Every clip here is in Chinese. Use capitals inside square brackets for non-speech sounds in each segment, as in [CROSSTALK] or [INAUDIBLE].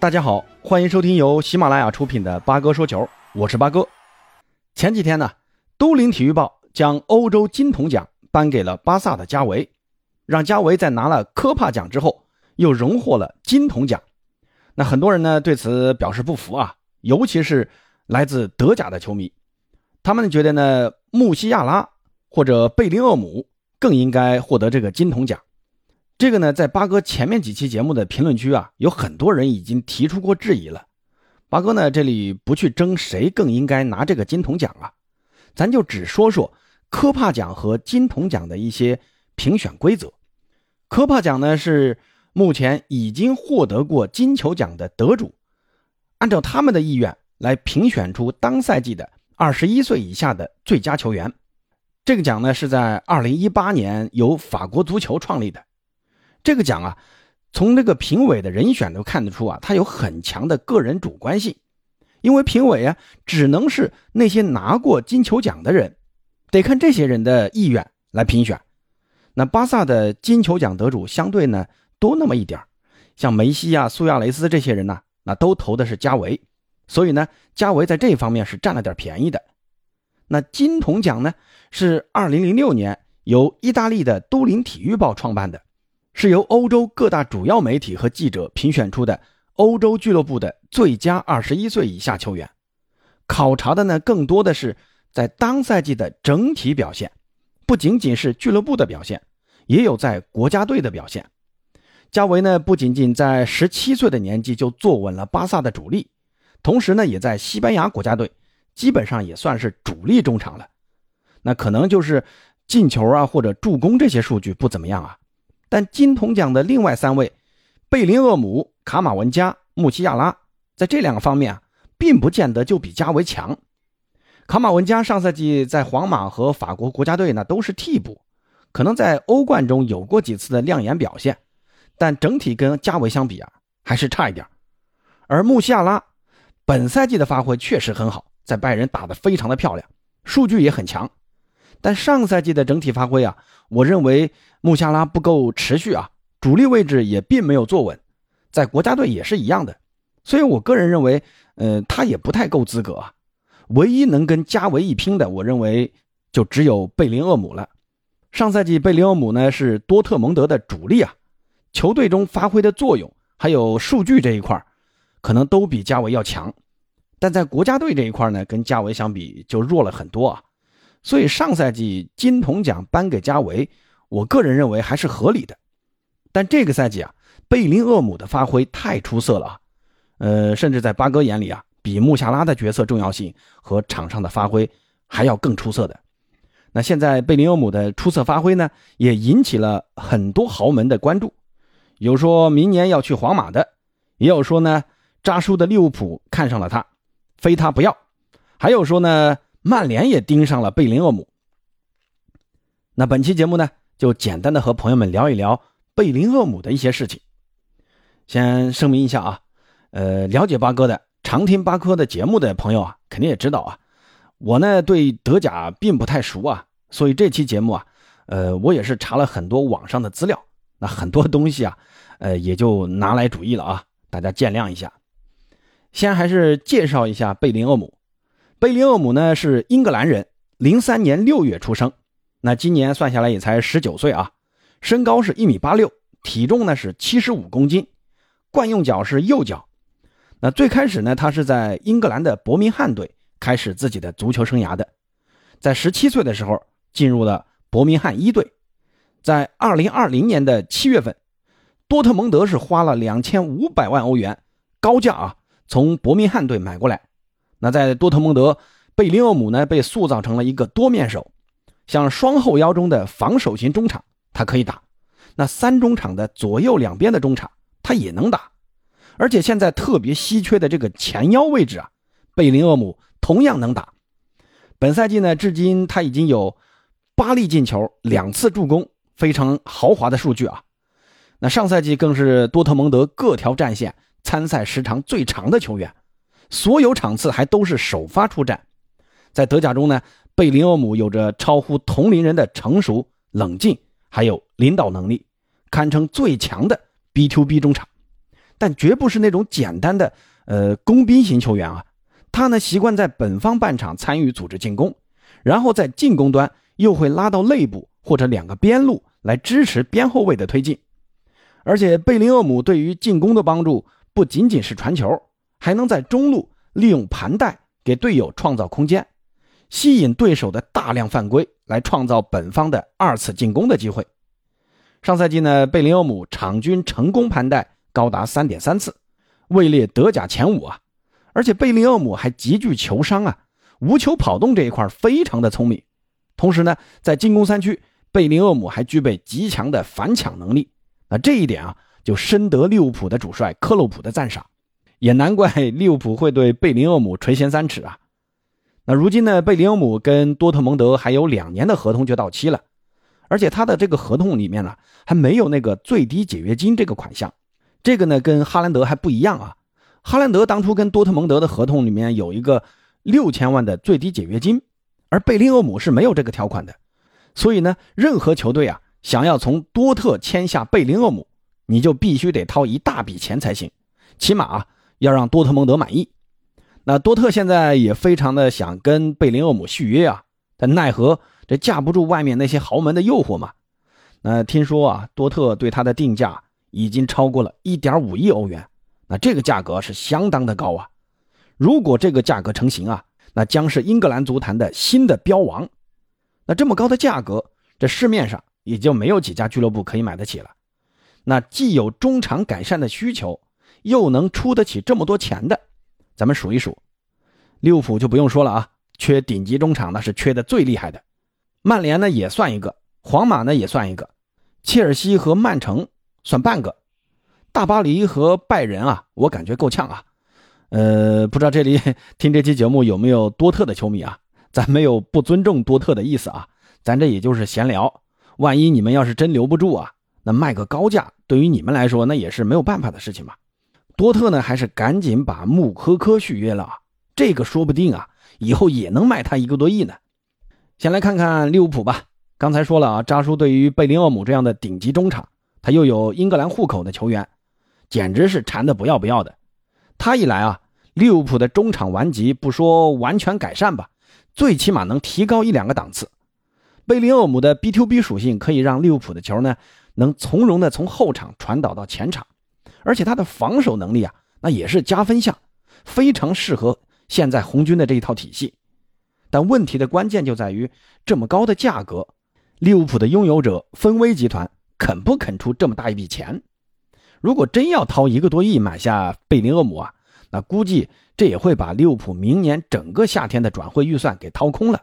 大家好，欢迎收听由喜马拉雅出品的八哥说球，我是八哥。前几天呢，都灵体育报将欧洲金童奖颁给了巴萨的加维，让加维在拿了科帕奖之后，又荣获了金童奖。那很多人呢对此表示不服啊，尤其是来自德甲的球迷，他们觉得呢，穆西亚拉或者贝林厄姆更应该获得这个金童奖。这个呢，在八哥前面几期节目的评论区啊，有很多人已经提出过质疑了。八哥呢，这里不去争谁更应该拿这个金童奖啊，咱就只说说科帕奖和金童奖的一些评选规则。科帕奖呢，是目前已经获得过金球奖的得主，按照他们的意愿来评选出当赛季的二十一岁以下的最佳球员。这个奖呢，是在二零一八年由法国足球创立的。这个奖啊，从这个评委的人选都看得出啊，他有很强的个人主观性，因为评委啊只能是那些拿过金球奖的人，得看这些人的意愿来评选。那巴萨的金球奖得主相对呢多那么一点像梅西啊、苏亚雷斯这些人呢，那都投的是加维，所以呢，加维在这方面是占了点便宜的。那金童奖呢，是2006年由意大利的都灵体育报创办的。是由欧洲各大主要媒体和记者评选出的欧洲俱乐部的最佳二十一岁以下球员，考察的呢更多的是在当赛季的整体表现，不仅仅是俱乐部的表现，也有在国家队的表现。加维呢不仅仅在十七岁的年纪就坐稳了巴萨的主力，同时呢也在西班牙国家队基本上也算是主力中场了。那可能就是进球啊或者助攻这些数据不怎么样啊。但金童奖的另外三位，贝林厄姆、卡马文加、穆西亚拉，在这两个方面啊，并不见得就比加维强。卡马文加上赛季在皇马和法国国家队呢都是替补，可能在欧冠中有过几次的亮眼表现，但整体跟加维相比啊，还是差一点。而穆西亚拉本赛季的发挥确实很好，在拜仁打得非常的漂亮，数据也很强。但上赛季的整体发挥啊，我认为穆夏拉不够持续啊，主力位置也并没有坐稳，在国家队也是一样的，所以我个人认为，呃，他也不太够资格啊。唯一能跟加维一拼的，我认为就只有贝林厄姆了。上赛季贝林厄姆呢是多特蒙德的主力啊，球队中发挥的作用还有数据这一块，可能都比加维要强，但在国家队这一块呢，跟加维相比就弱了很多啊。所以上赛季金童奖颁给加维，我个人认为还是合理的。但这个赛季啊，贝林厄姆的发挥太出色了啊，呃，甚至在八哥眼里啊，比穆夏拉的角色重要性和场上的发挥还要更出色的。那现在贝林厄姆的出色发挥呢，也引起了很多豪门的关注，有说明年要去皇马的，也有说呢扎叔的利物浦看上了他，非他不要，还有说呢。曼联也盯上了贝林厄姆。那本期节目呢，就简单的和朋友们聊一聊贝林厄姆的一些事情。先声明一下啊，呃，了解八哥的、常听八哥的节目的朋友啊，肯定也知道啊，我呢对德甲并不太熟啊，所以这期节目啊，呃，我也是查了很多网上的资料，那很多东西啊，呃，也就拿来主义了啊，大家见谅一下。先还是介绍一下贝林厄姆。贝林厄姆呢是英格兰人，零三年六月出生，那今年算下来也才十九岁啊，身高是一米八六，体重呢是七十五公斤，惯用脚是右脚。那最开始呢，他是在英格兰的伯明翰队开始自己的足球生涯的，在十七岁的时候进入了伯明翰一队，在二零二零年的七月份，多特蒙德是花了两千五百万欧元高价啊，从伯明翰队买过来。那在多特蒙德，贝林厄姆呢被塑造成了一个多面手，像双后腰中的防守型中场，他可以打；那三中场的左右两边的中场，他也能打。而且现在特别稀缺的这个前腰位置啊，贝林厄姆同样能打。本赛季呢，至今他已经有八粒进球，两次助攻，非常豪华的数据啊。那上赛季更是多特蒙德各条战线参赛时长最长的球员。所有场次还都是首发出战，在德甲中呢，贝林厄姆有着超乎同龄人的成熟、冷静，还有领导能力，堪称最强的 B to B 中场。但绝不是那种简单的呃工兵型球员啊。他呢习惯在本方半场参与组织进攻，然后在进攻端又会拉到内部或者两个边路来支持边后卫的推进。而且贝林厄姆对于进攻的帮助不仅仅是传球，还能在中路利用盘带给队友创造空间，吸引对手的大量犯规，来创造本方的二次进攻的机会。上赛季呢，贝林厄姆场均成功盘带高达三点三次，位列德甲前五啊！而且贝林厄姆还极具球商啊，无球跑动这一块非常的聪明。同时呢，在进攻三区，贝林厄姆还具备极强的反抢能力。那这一点啊，就深得利物浦的主帅克洛普的赞赏，也难怪利物浦会对贝林厄姆垂涎三尺啊。那如今呢，贝林厄姆跟多特蒙德还有两年的合同就到期了。而且他的这个合同里面呢，还没有那个最低解约金这个款项，这个呢跟哈兰德还不一样啊。哈兰德当初跟多特蒙德的合同里面有一个六千万的最低解约金，而贝林厄姆是没有这个条款的。所以呢，任何球队啊想要从多特签下贝林厄姆，你就必须得掏一大笔钱才行，起码啊要让多特蒙德满意。那多特现在也非常的想跟贝林厄姆续约啊，但奈何。这架不住外面那些豪门的诱惑嘛？那听说啊，多特对他的定价已经超过了一点五亿欧元，那这个价格是相当的高啊！如果这个价格成型啊，那将是英格兰足坛的新的标王。那这么高的价格，这市面上也就没有几家俱乐部可以买得起了。那既有中场改善的需求，又能出得起这么多钱的，咱们数一数，利物浦就不用说了啊，缺顶级中场那是缺的最厉害的。曼联呢也算一个，皇马呢也算一个，切尔西和曼城算半个，大巴黎和拜仁啊，我感觉够呛啊。呃，不知道这里 [LAUGHS] 听这期节目有没有多特的球迷啊？咱没有不尊重多特的意思啊，咱这也就是闲聊。万一你们要是真留不住啊，那卖个高价对于你们来说那也是没有办法的事情嘛。多特呢还是赶紧把穆科科续约了啊，这个说不定啊以后也能卖他一个多亿呢。先来看看利物浦吧。刚才说了啊，扎叔对于贝林厄姆这样的顶级中场，他又有英格兰户口的球员，简直是馋的不要不要的。他一来啊，利物浦的中场顽疾不说完全改善吧，最起码能提高一两个档次。贝林厄姆的 B to B 属性可以让利物浦的球呢，能从容的从后场传导到前场，而且他的防守能力啊，那也是加分项，非常适合现在红军的这一套体系。但问题的关键就在于这么高的价格，利物浦的拥有者芬威集团肯不肯出这么大一笔钱？如果真要掏一个多亿买下贝林厄姆啊，那估计这也会把利物浦明年整个夏天的转会预算给掏空了。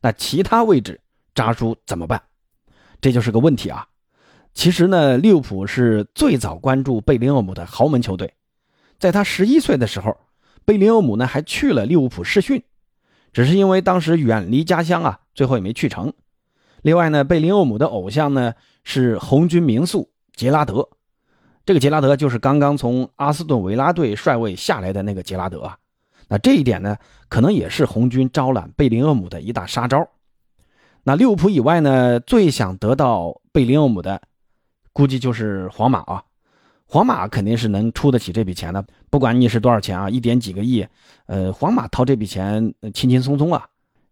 那其他位置扎叔怎么办？这就是个问题啊。其实呢，利物浦是最早关注贝林厄姆的豪门球队，在他十一岁的时候，贝林厄姆呢还去了利物浦试训。只是因为当时远离家乡啊，最后也没去成。另外呢，贝林厄姆的偶像呢是红军名宿杰拉德，这个杰拉德就是刚刚从阿斯顿维拉队帅位下来的那个杰拉德啊。那这一点呢，可能也是红军招揽贝林厄姆的一大杀招。那利物浦以外呢，最想得到贝林厄姆的，估计就是皇马啊。皇马肯定是能出得起这笔钱的，不管你是多少钱啊，一点几个亿，呃，皇马掏这笔钱轻轻松松啊。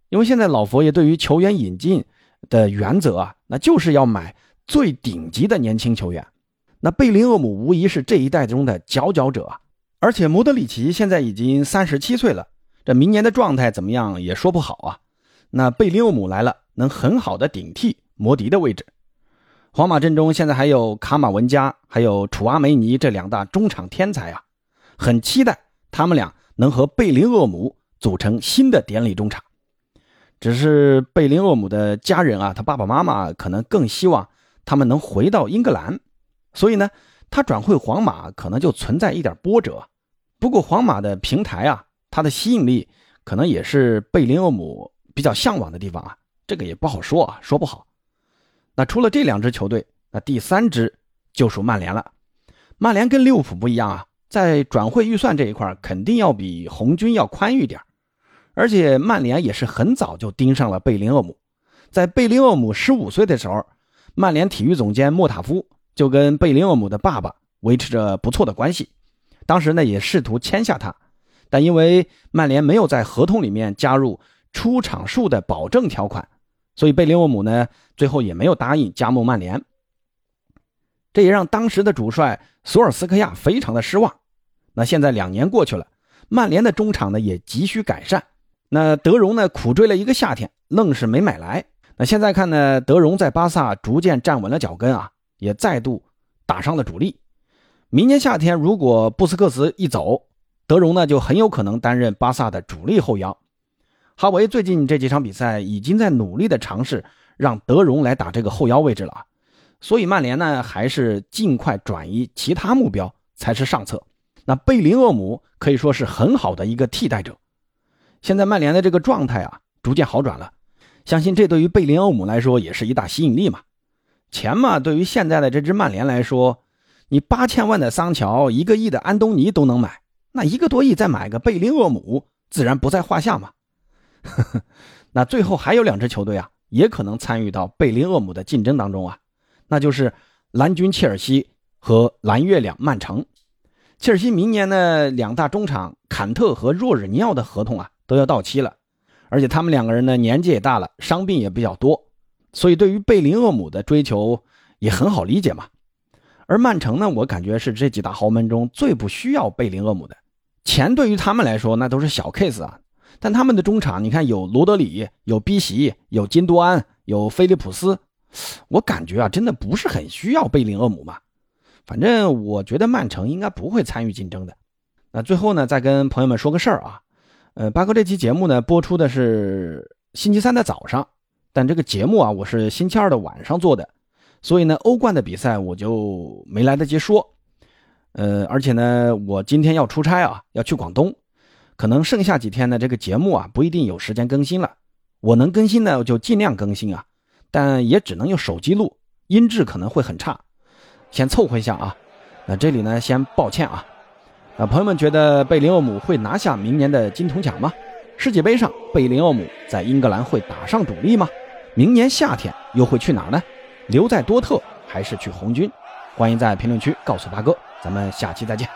因为现在老佛爷对于球员引进的原则啊，那就是要买最顶级的年轻球员。那贝林厄姆无疑是这一代中的佼佼者啊。而且莫德里奇现在已经三十七岁了，这明年的状态怎么样也说不好啊。那贝林厄姆来了，能很好的顶替摩迪的位置。皇马阵中现在还有卡马文加，还有楚阿梅尼这两大中场天才啊，很期待他们俩能和贝林厄姆组成新的典礼中场。只是贝林厄姆的家人啊，他爸爸妈妈可能更希望他们能回到英格兰，所以呢，他转会皇马可能就存在一点波折。不过皇马的平台啊，它的吸引力可能也是贝林厄姆比较向往的地方啊，这个也不好说啊，说不好。那除了这两支球队，那第三支就属曼联了。曼联跟利物浦不一样啊，在转会预算这一块肯定要比红军要宽裕点而且曼联也是很早就盯上了贝林厄姆。在贝林厄姆十五岁的时候，曼联体育总监莫塔夫就跟贝林厄姆的爸爸维持着不错的关系。当时呢也试图签下他，但因为曼联没有在合同里面加入出场数的保证条款，所以贝林厄姆呢最后也没有答应加盟曼联。这也让当时的主帅索尔斯克亚非常的失望。那现在两年过去了，曼联的中场呢也急需改善。那德容呢苦追了一个夏天，愣是没买来。那现在看呢，德容在巴萨逐渐站稳了脚跟啊，也再度打上了主力。明年夏天如果布斯克茨一走，德容呢就很有可能担任巴萨的主力后腰。哈维最近这几场比赛已经在努力的尝试让德容来打这个后腰位置了。所以曼联呢，还是尽快转移其他目标才是上策。那贝林厄姆可以说是很好的一个替代者。现在曼联的这个状态啊，逐渐好转了，相信这对于贝林厄姆来说也是一大吸引力嘛。钱嘛，对于现在的这支曼联来说，你八千万的桑乔，一个亿的安东尼都能买，那一个多亿再买个贝林厄姆，自然不在话下嘛。[LAUGHS] 那最后还有两支球队啊，也可能参与到贝林厄姆的竞争当中啊。那就是蓝军切尔西和蓝月亮曼城。切尔西明年的，两大中场坎特和若日尼奥的合同啊都要到期了，而且他们两个人呢年纪也大了，伤病也比较多，所以对于贝林厄姆的追求也很好理解嘛。而曼城呢，我感觉是这几大豪门中最不需要贝林厄姆的，钱对于他们来说那都是小 case 啊。但他们的中场，你看有罗德里，有逼席，有金多安，有菲利普斯。我感觉啊，真的不是很需要贝林厄姆嘛。反正我觉得曼城应该不会参与竞争的。那最后呢，再跟朋友们说个事儿啊。呃，八哥这期节目呢播出的是星期三的早上，但这个节目啊我是星期二的晚上做的，所以呢欧冠的比赛我就没来得及说。呃，而且呢我今天要出差啊，要去广东，可能剩下几天呢这个节目啊不一定有时间更新了。我能更新呢就尽量更新啊。但也只能用手机录，音质可能会很差，先凑合一下啊。那这里呢，先抱歉啊。那朋友们觉得贝林厄姆会拿下明年的金童奖吗？世界杯上贝林厄姆在英格兰会打上主力吗？明年夏天又会去哪儿呢？留在多特还是去红军？欢迎在评论区告诉八哥，咱们下期再见。